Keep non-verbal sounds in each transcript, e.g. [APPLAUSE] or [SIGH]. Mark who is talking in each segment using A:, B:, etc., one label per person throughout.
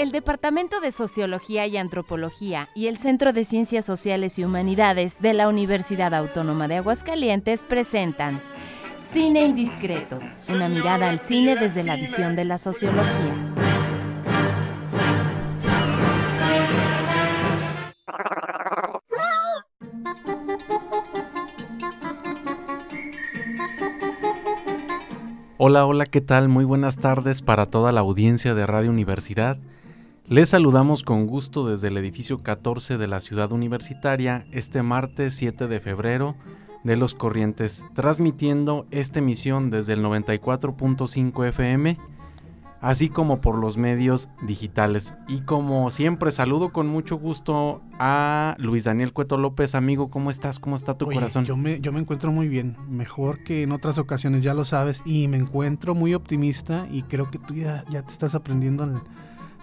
A: El Departamento de Sociología y Antropología y el Centro de Ciencias Sociales y Humanidades de la Universidad Autónoma de Aguascalientes presentan Cine Indiscreto, una mirada al cine desde la visión de la sociología.
B: Hola, hola, ¿qué tal? Muy buenas tardes para toda la audiencia de Radio Universidad. Les saludamos con gusto desde el edificio 14 de la ciudad universitaria este martes 7 de febrero de Los Corrientes, transmitiendo esta emisión desde el 94.5 FM así como por los medios digitales. Y como siempre, saludo con mucho gusto a Luis Daniel Cueto López, amigo, ¿cómo estás? ¿Cómo está tu corazón?
C: Yo me, yo me encuentro muy bien, mejor que en otras ocasiones, ya lo sabes, y me encuentro muy optimista y creo que tú ya, ya te estás aprendiendo en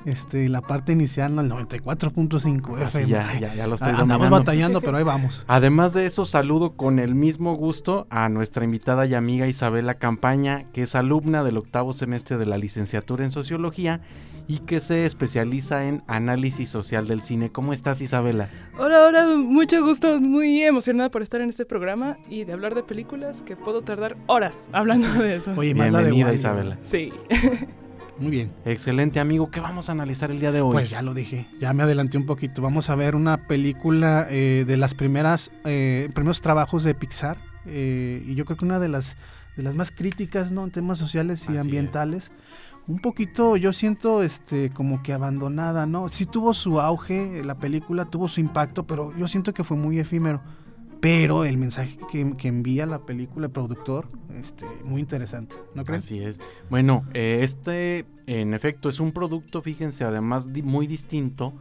C: este, la parte inicial, ¿no? el 94.5
B: ah, ya, ya, ya, lo estoy
C: Andamos batallando, pero ahí vamos. [LAUGHS]
B: Además de eso, saludo con el mismo gusto a nuestra invitada y amiga Isabela Campaña, que es alumna del octavo semestre de la licenciatura en Sociología y que se especializa en análisis social del cine. ¿Cómo estás, Isabela?
D: Hola, hola, mucho gusto, muy emocionada por estar en este programa y de hablar de películas que puedo tardar horas hablando de eso.
B: Oye, bienvenida, Isabela.
D: Sí. [LAUGHS]
C: Muy bien.
B: Excelente, amigo. ¿Qué vamos a analizar el día de hoy?
C: Pues ya lo dije, ya me adelanté un poquito. Vamos a ver una película eh, de las primeras, eh, primeros trabajos de Pixar. Eh, y yo creo que una de las, de las más críticas, ¿no? En temas sociales y ambientales. Un poquito, yo siento, este, como que abandonada, ¿no? Sí tuvo su auge, la película tuvo su impacto, pero yo siento que fue muy efímero pero el mensaje que, envía la película, el productor, este, muy interesante, ¿no crees?
B: Así es. Bueno, eh, este, en efecto, es un producto, fíjense, además muy distinto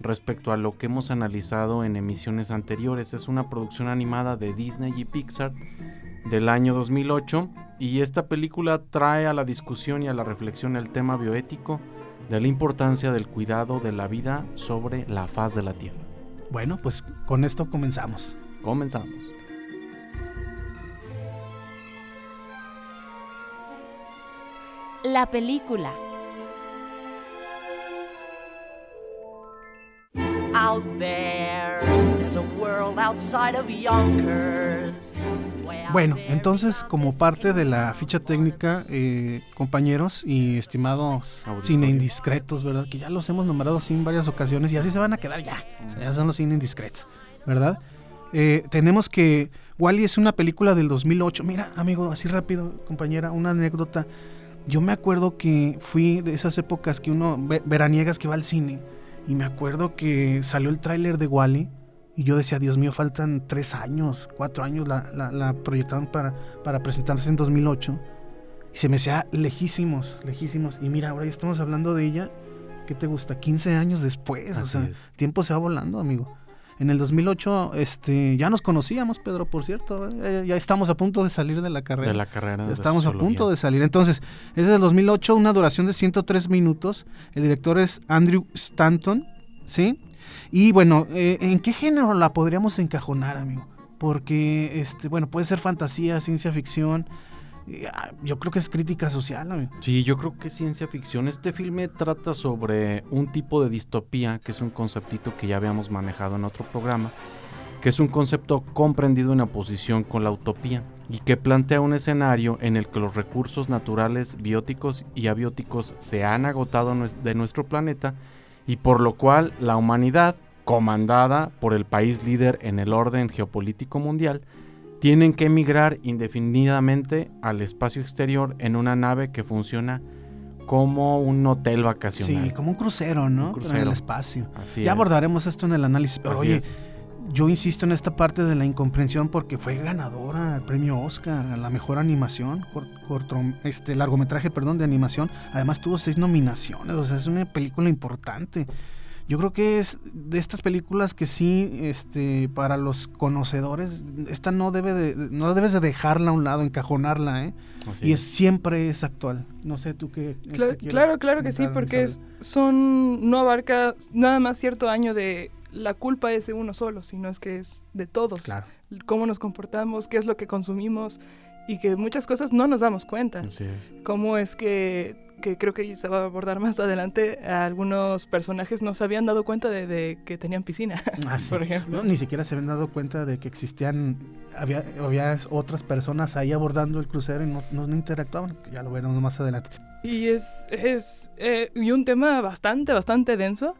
B: respecto a lo que hemos analizado en emisiones anteriores. Es una producción animada de Disney y Pixar del año 2008 y esta película trae a la discusión y a la reflexión el tema bioético de la importancia del cuidado de la vida sobre la faz de la Tierra.
C: Bueno, pues con esto comenzamos.
B: Comenzamos.
A: La película. Out there, there's a world outside of Yonkers.
C: Bueno, entonces como parte de la ficha técnica, eh, compañeros y estimados cine indiscretos, ¿verdad? Que ya los hemos nombrado así en varias ocasiones y así se van a quedar ya. O sea, ya son los cine indiscretos, ¿verdad? Eh, tenemos que Wally es una película del 2008. Mira, amigo, así rápido, compañera, una anécdota. Yo me acuerdo que fui de esas épocas que uno veraniegas que va al cine y me acuerdo que salió el tráiler de Wally y yo decía, Dios mío, faltan tres años, cuatro años, la, la, proyectaron para, para presentarse en 2008 y se me hacía lejísimos, lejísimos. Y mira, ahora ya estamos hablando de ella, ¿qué te gusta? 15 años después, o sea, tiempo se va volando, amigo. En el 2008 este, ya nos conocíamos, Pedro, por cierto. ¿eh? ya estamos a punto de salir de la carrera.
B: De la carrera.
C: estamos a punto de salir. Entonces, es del 2008, una duración de 103 minutos. El director es Andrew Stanton, ¿sí? Y bueno, eh, ¿en qué género la podríamos encajonar, amigo? Porque, este, bueno, puede ser fantasía, ciencia ficción, yo creo que es crítica social. Amigo.
B: Sí, yo creo que es ciencia ficción. Este filme trata sobre un tipo de distopía, que es un conceptito que ya habíamos manejado en otro programa, que es un concepto comprendido en oposición con la utopía y que plantea un escenario en el que los recursos naturales bióticos y abióticos se han agotado de nuestro planeta y por lo cual la humanidad, comandada por el país líder en el orden geopolítico mundial, tienen que emigrar indefinidamente al espacio exterior en una nave que funciona como un hotel vacacional.
C: Sí, como un crucero, ¿no? En el espacio. ya abordaremos esto en el análisis. oye, yo insisto en esta parte de la incomprensión porque fue ganadora al premio Oscar a la mejor animación, corto, este largometraje, perdón, de animación. Además tuvo seis nominaciones, o sea, es una película importante yo creo que es de estas películas que sí, este, para los conocedores, esta no debe de, no debes de dejarla a un lado, encajonarla, ¿eh? y es, siempre es actual. No sé tú qué.
D: Claro, claro, claro, que sí, porque es, son, no abarca nada más cierto año de la culpa es de uno solo, sino es que es de todos.
C: Claro.
D: Cómo nos comportamos, qué es lo que consumimos y que muchas cosas no nos damos cuenta. Cómo es que que creo que se va a abordar más adelante, algunos personajes no se habían dado cuenta de, que tenían piscina, [LAUGHS] ah, por ejemplo.
C: ni siquiera se habían dado cuenta de que existían, había, había otras personas ahí abordando el crucero y no, no interactuaban, ya lo veremos más adelante.
D: Y es, es eh, y un tema bastante, bastante denso,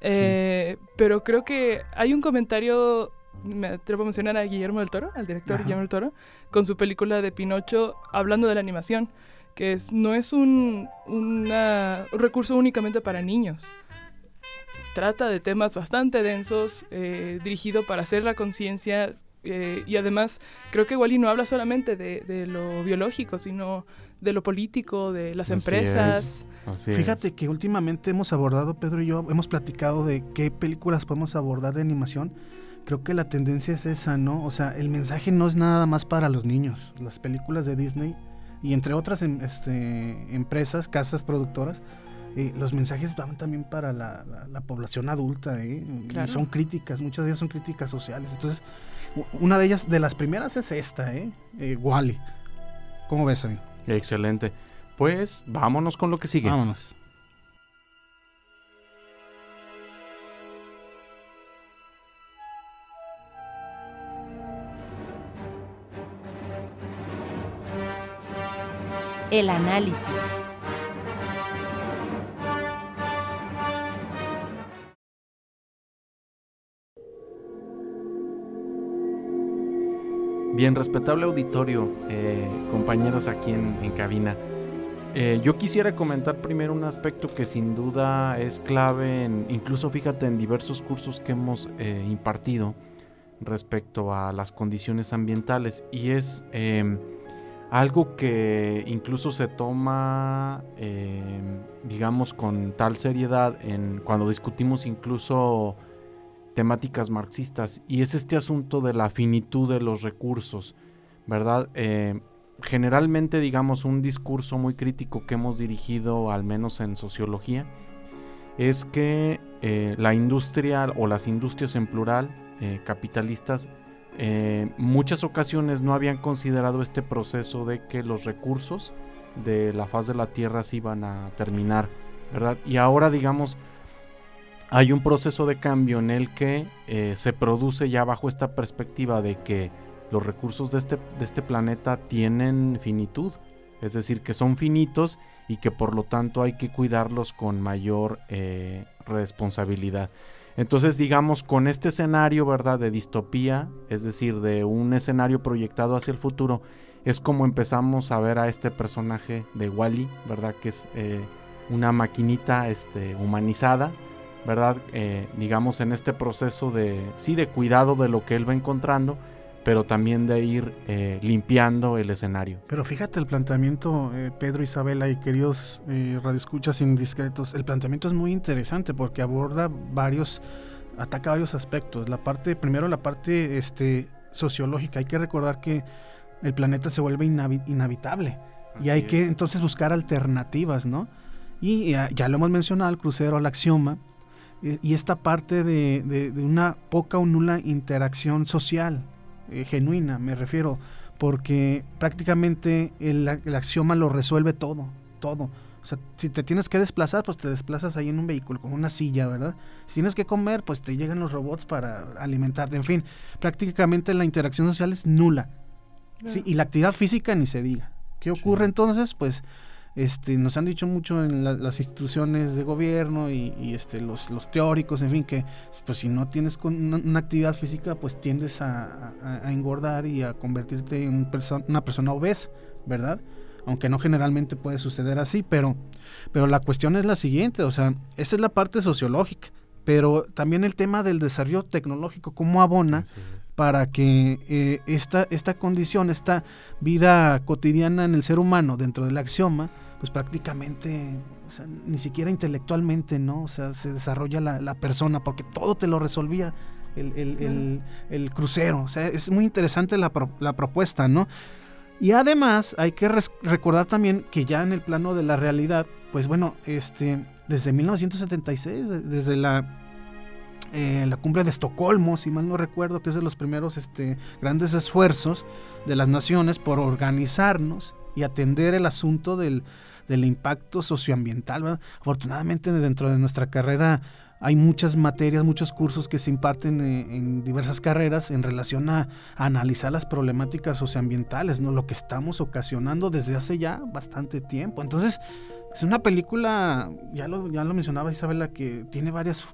D: eh, pero creo que hay un comentario me atrevo a mencionar a Guillermo del Toro, al director Guillermo del Toro, con su película de Pinocho hablando de la animación que es, no es un, recurso únicamente para niños. Trata de temas bastante densos, eh, dirigido para hacer la conciencia eh, y además creo que Wally no habla solamente de, lo biológico, sino de lo político, de las empresas.
C: Fíjate que últimamente hemos abordado, Pedro y yo, hemos platicado de qué películas podemos abordar de animación. Creo que la tendencia es esa, ¿no? O sea, el mensaje no es nada más para los niños. Las películas de Disney y entre otras em, este, empresas, casas productoras, eh, los mensajes van también para la, población adulta, ¿eh? son críticas, muchas de ellas son críticas sociales. Entonces, una de ellas, de las primeras es esta, ¿eh? eh Wally. ¿Cómo ves, amigo?
B: Excelente. Pues vámonos con lo que sigue.
C: Vámonos.
A: El análisis.
B: Bien, respetable auditorio, eh, compañeros aquí en, cabina. Eh, yo quisiera comentar primero un aspecto que sin duda es clave, en, incluso fíjate en diversos cursos que hemos eh, impartido respecto a las condiciones ambientales, y es em, algo que incluso se toma, em, digamos, con tal seriedad en, cuando discutimos incluso temáticas marxistas, y es este asunto de la finitud de los recursos, ¿verdad? Eh, generalmente, digamos, un discurso muy crítico que hemos dirigido, al menos en sociología, es que eh, la industria o las industrias en plural, eh, capitalistas, eh, muchas ocasiones no habían considerado este proceso de que los recursos de la faz de la Tierra se iban a terminar, ¿verdad? Y ahora, digamos, hay un proceso de cambio en el que eh, se produce ya bajo esta perspectiva de que los recursos de este, de este planeta tienen finitud, es decir, que son finitos y que por lo tanto hay que cuidarlos con mayor eh, responsabilidad. Entonces, digamos, con este escenario, ¿verdad? De distopía, es decir, de un escenario proyectado hacia el futuro, es como empezamos a ver a este personaje de Wally, ¿verdad? Que es eh, una maquinita este, humanizada, ¿verdad? Eh, digamos, en este proceso de, sí, de cuidado de lo que él va encontrando, pero también de ir eh, limpiando el escenario.
C: Pero fíjate el planteamiento, Pedro, Isabela y queridos radioescuchas indiscretos, el planteamiento es muy interesante porque aborda varios, ataca varios aspectos. La parte, primero la parte este, sociológica, hay que recordar que el planeta se vuelve inhabitable y hay que entonces buscar alternativas, ¿no? Y ya, lo hemos mencionado, el crucero, al axioma, y esta parte de, de, una poca o nula interacción social, eh, genuina, me refiero, porque prácticamente el, axioma lo resuelve todo, todo. O sea, si te tienes que desplazar, pues te desplazas ahí en un vehículo, con una silla, ¿verdad? Si tienes que comer, pues te llegan los robots para alimentarte. En fin, prácticamente la interacción social es nula. y la actividad física ni se diga. ¿Qué ocurre entonces? Pues este, nos han dicho mucho en las instituciones de gobierno y, este, los, teóricos, en fin, que pues si no tienes una, actividad física, pues tiendes a, engordar y a convertirte en una persona obesa, ¿verdad? Aunque no generalmente puede suceder así, pero, pero la cuestión es la siguiente, o sea, esa es la parte sociológica, pero también el tema del desarrollo tecnológico, cómo abona para que eh, esta, esta condición, esta vida cotidiana en el ser humano dentro del axioma, pues prácticamente, ni siquiera intelectualmente, ¿no? O sea, se desarrolla la, persona, porque todo te lo resolvía el, crucero. O sea, es muy interesante la, propuesta, ¿no? Y además hay que recordar también que ya en el plano de la realidad, pues bueno, este, desde 1976, desde la eh, la cumbre de Estocolmo, si mal no recuerdo, que es de los primeros este, grandes esfuerzos de las naciones por organizarnos y atender el asunto del, del impacto socioambiental. Afortunadamente dentro de nuestra carrera hay muchas materias, muchos cursos que se imparten eh, en, diversas carreras en relación a, analizar las problemáticas socioambientales, ¿no? lo que estamos ocasionando desde hace ya bastante tiempo. Entonces, es una película, ya lo, ya lo mencionaba Isabela, que tiene varias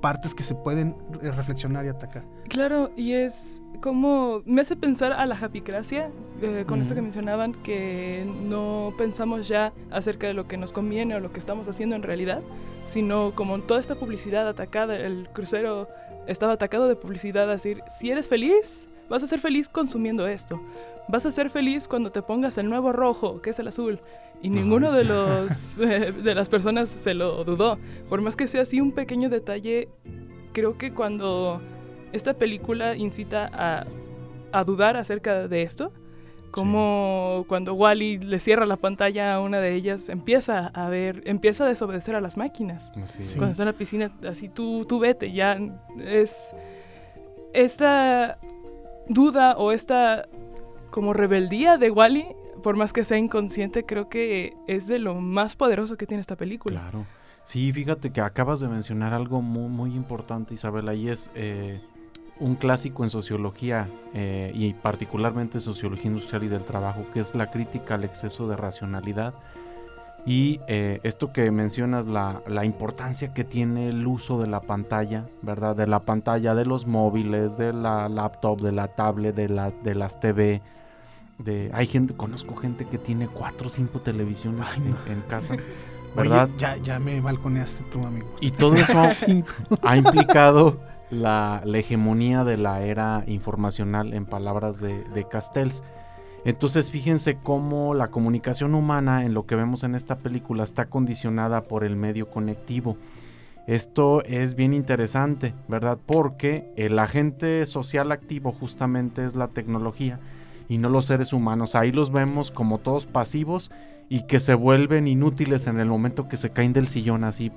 C: partes que se pueden reflexionar y atacar.
D: Claro, y es como me hace pensar a la japicracia, eh, con eso que mencionaban, que no pensamos ya acerca de lo que nos conviene o lo que estamos haciendo en realidad, sino como toda esta publicidad atacada, el crucero estaba atacado de publicidad, decir, si eres feliz, vas a ser feliz consumiendo esto. Vas a ser feliz cuando te pongas el nuevo rojo, que es el azul. Y ninguno de los [LAUGHS] eh, de las personas se lo dudó. Por más que sea así un pequeño detalle, creo que cuando esta película incita a, a dudar acerca de esto. Como cuando Wally le cierra la pantalla a una de ellas, empieza a ver, empieza a desobedecer a las máquinas. Cuando está en la piscina, así tú, tú vete, ya es esta duda o esta como rebeldía de Wally, por más que sea inconsciente, creo que es de lo más poderoso que tiene esta película.
B: Claro. Sí, fíjate que acabas de mencionar algo muy, muy importante, Isabela, y es eh, un clásico en sociología eh, y particularmente sociología industrial y del trabajo, que es la crítica al exceso de racionalidad. Y eh, esto que mencionas, la, la, importancia que tiene el uso de la pantalla, ¿verdad? De la pantalla, de los móviles, de la laptop, de la tablet, de, la, de las TV. De, hay gente, conozco gente que tiene cuatro o cinco televisiones en, casa. ¿verdad?
C: ya, ya me balconeaste tú, amigo.
B: Y todo eso ha [LAUGHS] implicado la, hegemonía de la era informacional en palabras de, Castells. Entonces fíjense cómo la comunicación humana en lo que vemos en esta película está condicionada por el medio conectivo. Esto es bien interesante, ¿verdad? Porque el agente social activo justamente es la tecnología y no los seres humanos. Ahí los vemos como todos pasivos y que se vuelven inútiles en el momento que se caen del sillón así,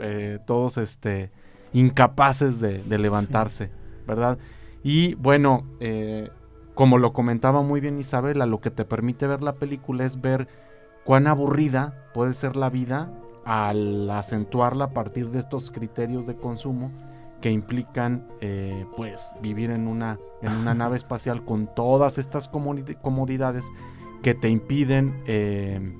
B: eh, todos este, incapaces de, levantarse, ¿verdad? Y bueno, eh, como lo comentaba muy bien Isabela, lo que te permite ver la película es ver cuán aburrida puede ser la vida al acentuarla a partir de estos criterios de consumo que implican eh, pues vivir en una, en una [LAUGHS] nave espacial con todas estas comodidades que te impiden eh,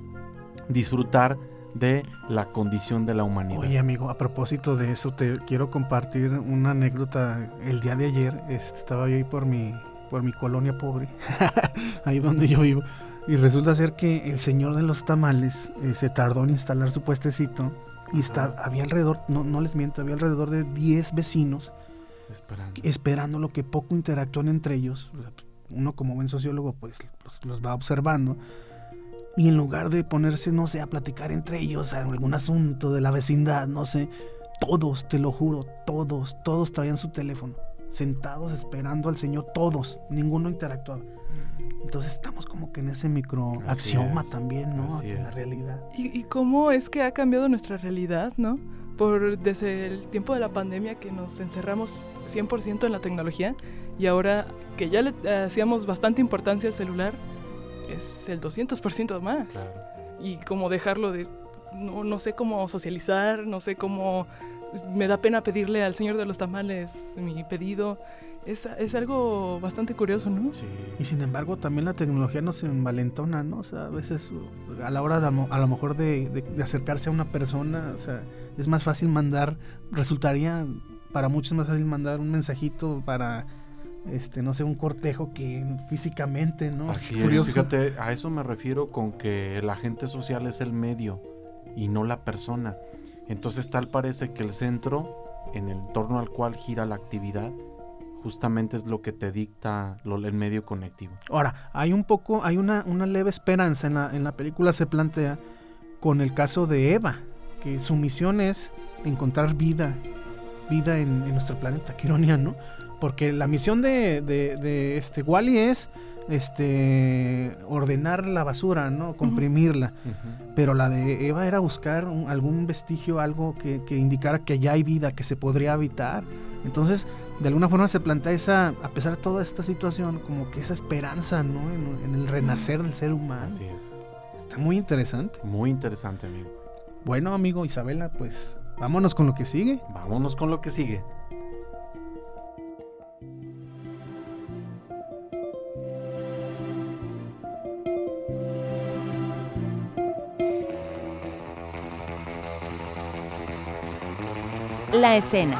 B: disfrutar de la condición de la humanidad.
C: Oye amigo, a propósito de eso, te quiero compartir una anécdota. El día de ayer estaba yo ahí por mi, por mi colonia pobre, [LAUGHS] ahí donde yo vivo, y resulta ser que el señor de los tamales eh, se tardó en instalar su puestecito y está, había alrededor, no, no les miento, había alrededor de 10 vecinos esperando. esperando lo que poco interactúan entre ellos. Uno como buen sociólogo pues los va observando y en lugar de ponerse, no sé, a platicar entre ellos en algún asunto de la vecindad, no sé, todos, te lo juro, todos, todos traían su teléfono, sentados esperando al Señor, todos, ninguno interactuaba. Entonces estamos como que en ese micro axioma también, ¿no? En la realidad.
D: ¿Y, ¿Y, cómo es que ha cambiado nuestra realidad, ¿no? Por desde el tiempo de la pandemia que nos encerramos 100% en la tecnología y ahora que ya le hacíamos bastante importancia al celular, es el 200% más. Y como dejarlo de, no, no sé cómo socializar, no sé cómo, me da pena pedirle al señor de los tamales mi pedido. Es, es, algo bastante curioso, ¿no?
C: Sí. Y sin embargo, también la tecnología nos envalentona, ¿no? O sea, a veces a la hora de, a lo mejor de, de, acercarse a una persona, o sea, es más fácil mandar, resultaría para muchos más fácil mandar un mensajito para este, no sé, un cortejo que físicamente, ¿no?
B: Así es, fíjate, a eso me refiero con que el agente social es el medio y no la persona. Entonces tal parece que el centro en el torno al cual gira la actividad justamente es lo que te dicta el medio conectivo.
C: Ahora, hay un poco, hay una, una leve esperanza en la, en la película se plantea con el caso de Eva, que su misión es encontrar vida, vida en, nuestro planeta, qué ¿no? Porque la misión de, de, este Wally es este ordenar la basura, ¿no? Comprimirla. Pero la de Eva era buscar algún vestigio, algo que, indicara que ya hay vida, que se podría habitar. Entonces, de alguna forma se plantea esa, a pesar de toda esta situación, como que esa esperanza, ¿no? En, el renacer del ser humano.
B: Así es.
C: Está muy interesante.
B: Muy interesante, amigo.
C: Bueno, amigo Isabela, pues vámonos con lo que sigue.
B: Vámonos con lo que sigue.
A: La escena.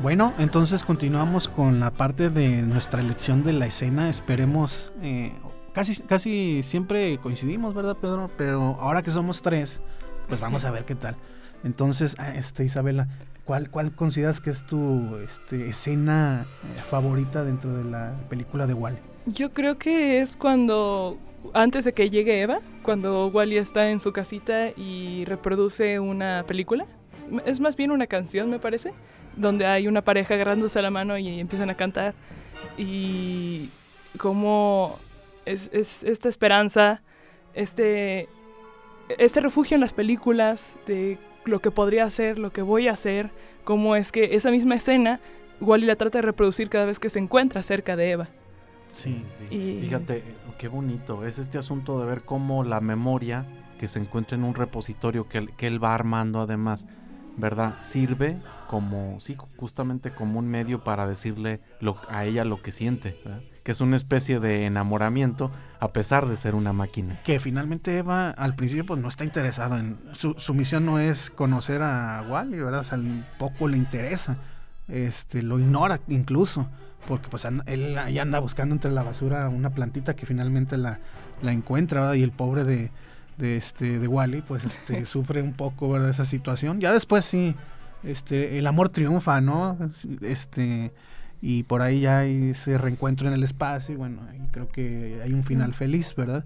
C: Bueno, entonces continuamos con la parte de nuestra elección de la escena. Esperemos, eh, casi, casi siempre coincidimos, ¿verdad, Pedro? Pero ahora que somos tres, pues vamos a ver qué tal. Entonces, ah, este, Isabela, ¿cuál, cuál consideras que es tu este, escena eh, favorita dentro de la película de Wally?
D: Yo creo que es cuando, antes de que llegue Eva, cuando Wally está en su casita y reproduce una película. Es más bien una canción, me parece donde hay una pareja agarrándose la mano y empiezan a cantar. Y como es, esta esperanza, este, este refugio en las películas de lo que podría ser, lo que voy a hacer, como es que esa misma escena Wally la trata de reproducir cada vez que se encuentra cerca de Eva.
B: Sí, sí. Fíjate, qué bonito. Es este asunto de ver cómo la memoria que se encuentra en un repositorio que, que él va armando además ¿verdad? Sirve como, sí, justamente como un medio para decirle lo, a ella lo que siente, que es una especie de enamoramiento a pesar de ser una máquina.
C: Que finalmente Eva al principio pues no está interesado en, su, su misión no es conocer a Wally, ¿verdad? O sea, poco le interesa, este, lo ignora incluso, porque pues él ya anda buscando entre la basura una plantita que finalmente la, la encuentra, ¿verdad? Y el pobre de de este de Wally, pues este [LAUGHS] sufre un poco ¿verdad? esa situación. Ya después sí, este el amor triunfa, ¿no? Este y por ahí ya hay ese reencuentro en el espacio y bueno, y creo que hay un final feliz, ¿verdad?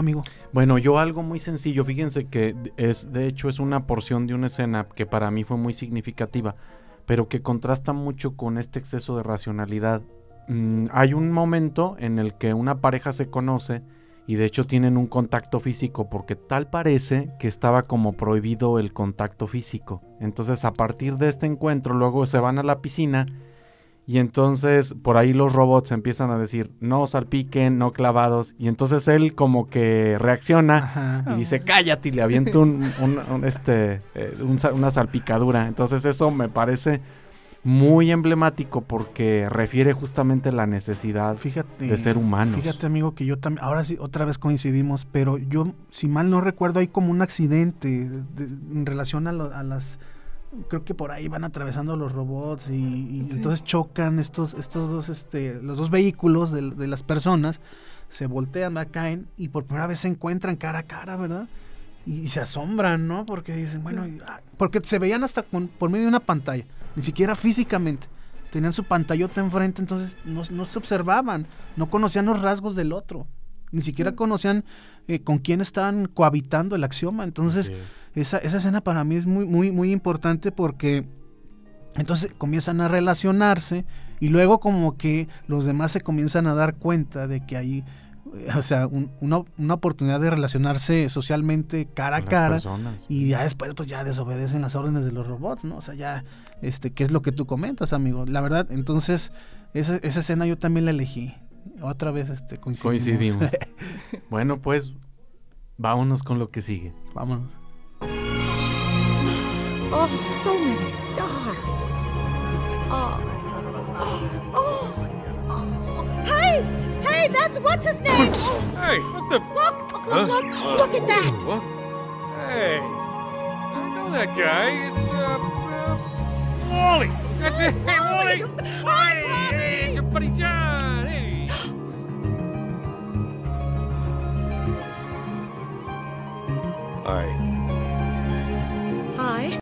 C: Amigo?
B: Bueno, yo algo muy sencillo. Fíjense que es, de hecho, es una porción de una escena que para mí fue muy significativa, pero que contrasta mucho con este exceso de racionalidad. Mm, hay un momento en el que una pareja se conoce y de hecho tienen un contacto físico porque tal parece que estaba como prohibido el contacto físico. Entonces a partir de este encuentro luego se van a la piscina y entonces por ahí los robots empiezan a decir, no salpiquen, no clavados. Y entonces él como que reacciona y dice, cállate y le avienta un, este, eh, una salpicadura. Entonces eso me parece muy emblemático porque refiere justamente a la necesidad de ser humanos.
C: Fíjate amigo que yo también, ahora sí otra vez coincidimos, pero yo si mal no recuerdo hay como un accidente en relación a las creo que por ahí van atravesando los robots y, entonces chocan estos, estos dos, este, los dos vehículos de, las personas, se voltean, caen y por primera vez se encuentran cara a cara, ¿verdad? Y, se asombran, ¿no? Porque dicen, bueno, ah, porque se veían hasta por medio de una pantalla, ni siquiera físicamente. Tenían su pantallota enfrente, entonces no, no se observaban, no conocían los rasgos del otro. ni siquiera conocían eh, con quién estaban cohabitando el axioma. Entonces, esa, esa escena para mí es muy, muy, muy importante porque entonces comienzan a relacionarse y luego como que los demás se comienzan a dar cuenta de que hay eh, o sea, una, una, oportunidad de relacionarse socialmente cara a cara y ya después pues ya desobedecen las órdenes de los robots, ¿no? O sea, ya, este, ¿qué es lo que tú comentas, amigo? La verdad, entonces, esa, esa escena yo también la elegí. Otra vez este, coincidimos. coincidimos. [LAUGHS]
B: bueno, pues vámonos con lo que sigue.
C: Vámonos.
E: Oh, so many stars. Oh. Oh. oh. Hey! Hey, that's what's his name? [LAUGHS]
F: Hey, what the?
E: Look, look, huh? look, uh, look at that.
F: What? Hey, I know that guy. It's, uh, uh Wally. That's it. Hey, Wally. Wally. Hey, it's your buddy John. Hey. Hi.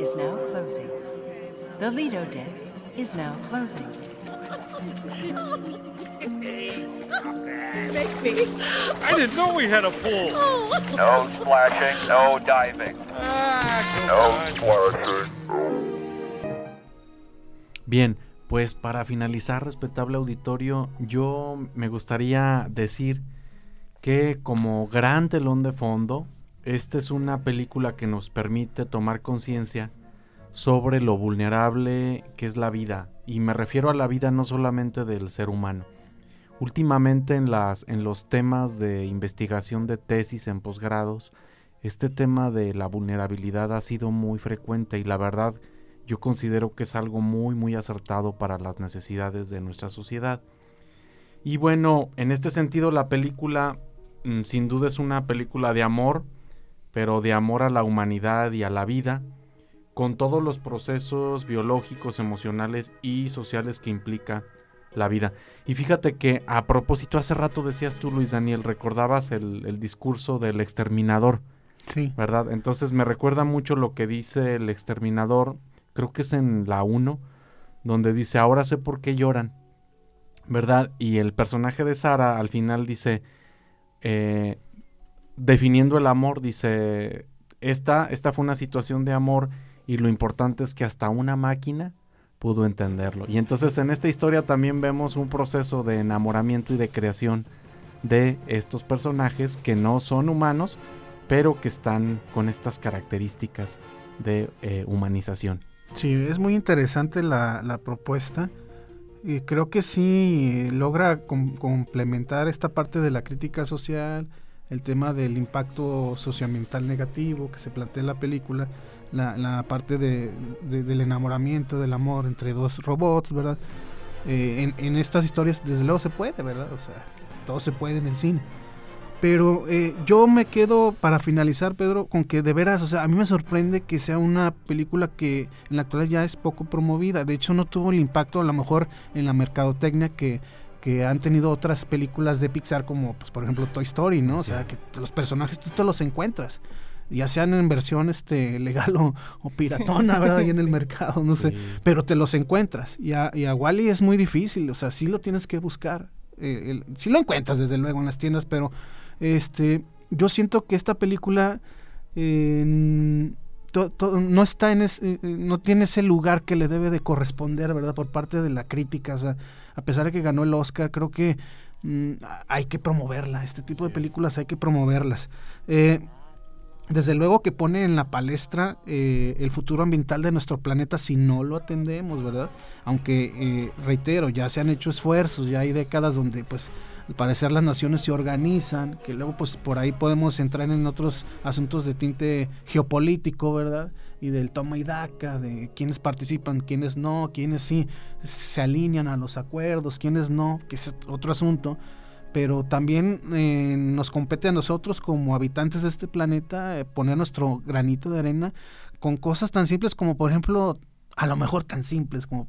G: is now closing. The Lido deck is now closing.
F: Make me. I didn't know we had a pool.
H: No splashing, no diving. Ah, no splashing.
B: Bien, pues para finalizar, respetable auditorio, yo me gustaría decir que como gran telón de fondo, esta es una película que nos permite tomar conciencia sobre lo vulnerable que es la vida. Y me refiero a la vida no solamente del ser humano. Últimamente en, las, en los temas de investigación de tesis en posgrados, este tema de la vulnerabilidad ha sido muy frecuente y la verdad yo considero que es algo muy muy acertado para las necesidades de nuestra sociedad. Y bueno, en este sentido la película mm, sin duda es una película de amor, pero de amor a la humanidad y a la vida, con todos los procesos biológicos, emocionales y sociales que implica la vida. Y fíjate que a propósito, hace rato decías tú, Luis Daniel, recordabas el, discurso del exterminador.
C: Sí.
B: ¿Verdad? Entonces me recuerda mucho lo que dice el exterminador, creo que es en la 1, donde dice, ahora sé por qué lloran. ¿Verdad? Y el personaje de Sara al final dice, eh, definiendo el amor, dice, esta, esta fue una situación de amor y lo importante es que hasta una máquina pudo entenderlo. Y entonces en esta historia también vemos un proceso de enamoramiento y de creación de estos personajes que no son humanos, pero que están con estas características de eh, humanización.
C: Sí, es muy interesante la, la propuesta. Y creo que sí logra complementar esta parte de la crítica social, el tema del impacto socioambiental negativo que se plantea en la película, la, parte de, del enamoramiento, del amor entre dos robots, ¿verdad? Eh, en, estas historias, desde luego se puede, ¿verdad? O sea, todo se puede en el cine. Pero eh, yo me quedo, para finalizar, Pedro, con que de veras, o sea, a mí me sorprende que sea una película que en la actualidad ya es poco promovida. De hecho, no tuvo el impacto, a lo mejor, en la mercadotecnia que, que han tenido otras películas de Pixar como pues por ejemplo Toy Story, ¿no? O sea, que los personajes tú te los encuentras, ya sean en versión este legal o, piratona, [LAUGHS] ¿verdad? Ahí en el mercado, no sé, pero te los encuentras. Y a, y a Wally es muy difícil, o sea, sí lo tienes que buscar. Eh, sí lo encuentras desde luego en las tiendas, pero este yo siento que esta película no está en ese, eh, no tiene ese lugar que le debe de corresponder, ¿verdad? Por parte de la crítica, o sea, a pesar de que ganó el Oscar, creo que mm, hay que promoverla. Este tipo de películas hay que promoverlas. Eh, desde luego que pone en la palestra eh, el futuro ambiental de nuestro planeta si no lo atendemos, ¿verdad? Aunque, eh, reitero, ya se han hecho esfuerzos, ya hay décadas donde, pues, al parecer las naciones se organizan, que luego, pues, por ahí podemos entrar en otros asuntos de tinte geopolítico, ¿verdad? y del toma y daca, de quienes participan, quienes no, quienes sí se alinean a los acuerdos, quienes no, que es otro asunto. Pero también eh, nos compete a nosotros como habitantes de este planeta eh, poner nuestro granito de arena con cosas tan simples como, por ejemplo, a lo mejor tan simples como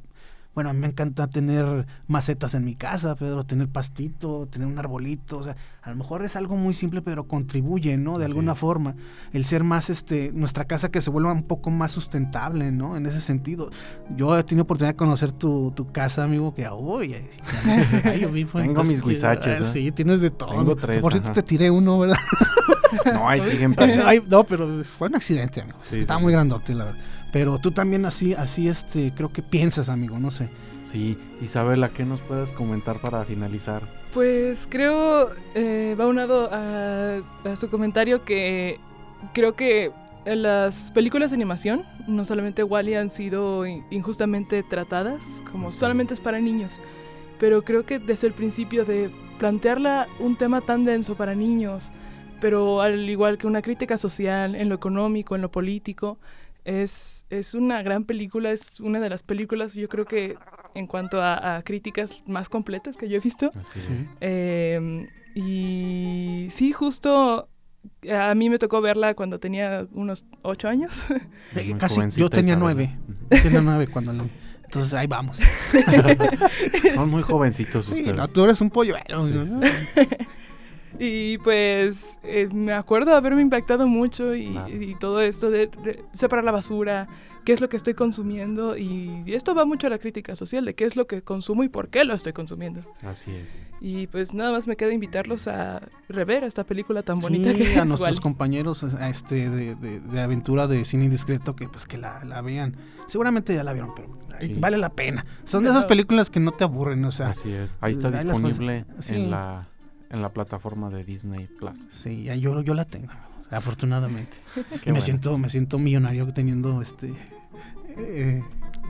C: bueno, a mí me encanta tener macetas en mi casa, Pedro, tener pastito, tener un arbolito, o sea, a lo mejor es algo muy simple, pero contribuye, ¿no? De alguna forma, el ser más, este, nuestra casa que se vuelva un poco más sustentable, ¿no? En ese sentido. Yo he tenido oportunidad de conocer tu, tu casa, amigo, que, uy, [LAUGHS]
B: Tengo mis guisaches.
C: Sí, tienes de todo.
B: Tengo tres.
C: Por cierto, te tiré uno, ¿verdad? [LAUGHS]
B: no, ahí siguen. [LAUGHS]
C: no, pero fue un accidente, amigo. Estaba muy grandote, la verdad. Pero tú también así, así este, creo que piensas, amigo, no sé.
B: Sí, Isabela, ¿qué nos puedes comentar para finalizar?
D: Pues creo, eh, va unado a, a su comentario que creo que las películas de animación, no solamente Wally, han sido injustamente tratadas, como solamente es para niños. Pero creo que desde el principio de plantearla un tema tan denso para niños, pero al igual que una crítica social, en lo económico, en lo político, es, es una gran película, es una de las películas, yo creo que en cuanto a, críticas más completas que yo he visto. Em, y sí, justo a mí me tocó verla cuando tenía unos ocho años.
C: Casi, yo tenía nueve. tenía nueve cuando lo... Entonces ahí vamos. [LAUGHS]
B: Son muy jovencitos ustedes.
C: tú eres un pollo.
D: Y pues eh, me acuerdo haberme impactado mucho y, todo esto de, separar la basura, qué es lo que estoy consumiendo y, esto va mucho a la crítica social de qué es lo que consumo y por qué lo estoy consumiendo.
B: Así es.
D: Y pues nada más me queda invitarlos a rever esta película tan bonita
C: que a nuestros compañeros este, de, aventura de cine indiscreto que pues que la, vean. Seguramente ya la vieron, pero vale la pena. Son de esas películas que no te aburren, o sea.
B: Así es. Ahí está disponible en la en la plataforma de Disney Plus.
C: Sí, yo, yo la tengo, afortunadamente. [LAUGHS] me siento me siento millonario teniendo este eh,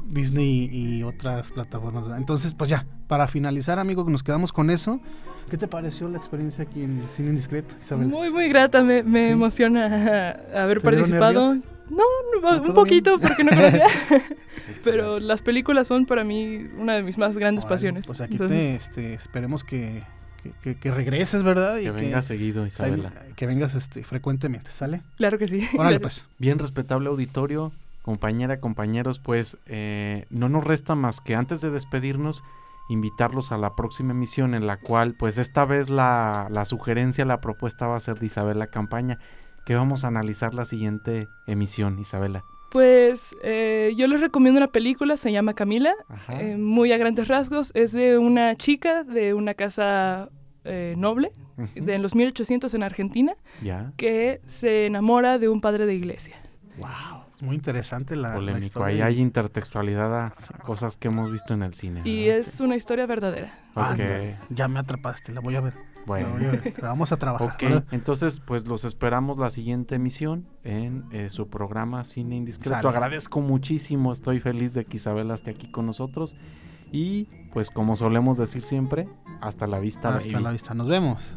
C: Disney y otras plataformas. Entonces, pues ya, para finalizar, amigo, que nos quedamos con eso. ¿Qué te pareció la experiencia aquí en Cine Indiscreto, Isabel?
D: Muy, muy grata. Me, me emociona [LAUGHS] haber participado. No, un poquito porque no conocía. [LAUGHS] Pero las películas son para mí una de mis más grandes pasiones.
C: Pues aquí te, este, esperemos que que, regreses, ¿verdad?
B: Y que vengas seguido, Isabela.
C: Que vengas este, frecuentemente, ¿sale?
D: Claro que sí.
C: Órale, pues.
B: Bien respetable auditorio, compañera, compañeros, pues eh, no nos resta más que antes de despedirnos, invitarlos a la próxima emisión en la cual, pues esta vez la, la sugerencia, la propuesta va a ser de Isabela Campaña, que vamos a analizar la siguiente emisión, Isabela.
D: Pues eh, yo les recomiendo una película, se llama Camila, eh, muy a grandes rasgos. Es de una chica de una casa eh, noble, de en los 1800 en Argentina, que se enamora de un padre de iglesia.
C: ¡Wow! Muy interesante la,
B: Polémico. Ahí hay intertextualidad a cosas que hemos visto en el cine.
D: Y es una historia verdadera.
C: ya me atrapaste, la voy a ver.
B: Bueno,
C: vamos a trabajar.
B: Ok, entonces pues los esperamos la siguiente emisión en eh, su programa Cine Indiscreto. Agradezco muchísimo, estoy feliz de que Isabela esté aquí con nosotros. Y pues como solemos decir siempre, hasta la vista.
C: Hasta la vista, nos vemos.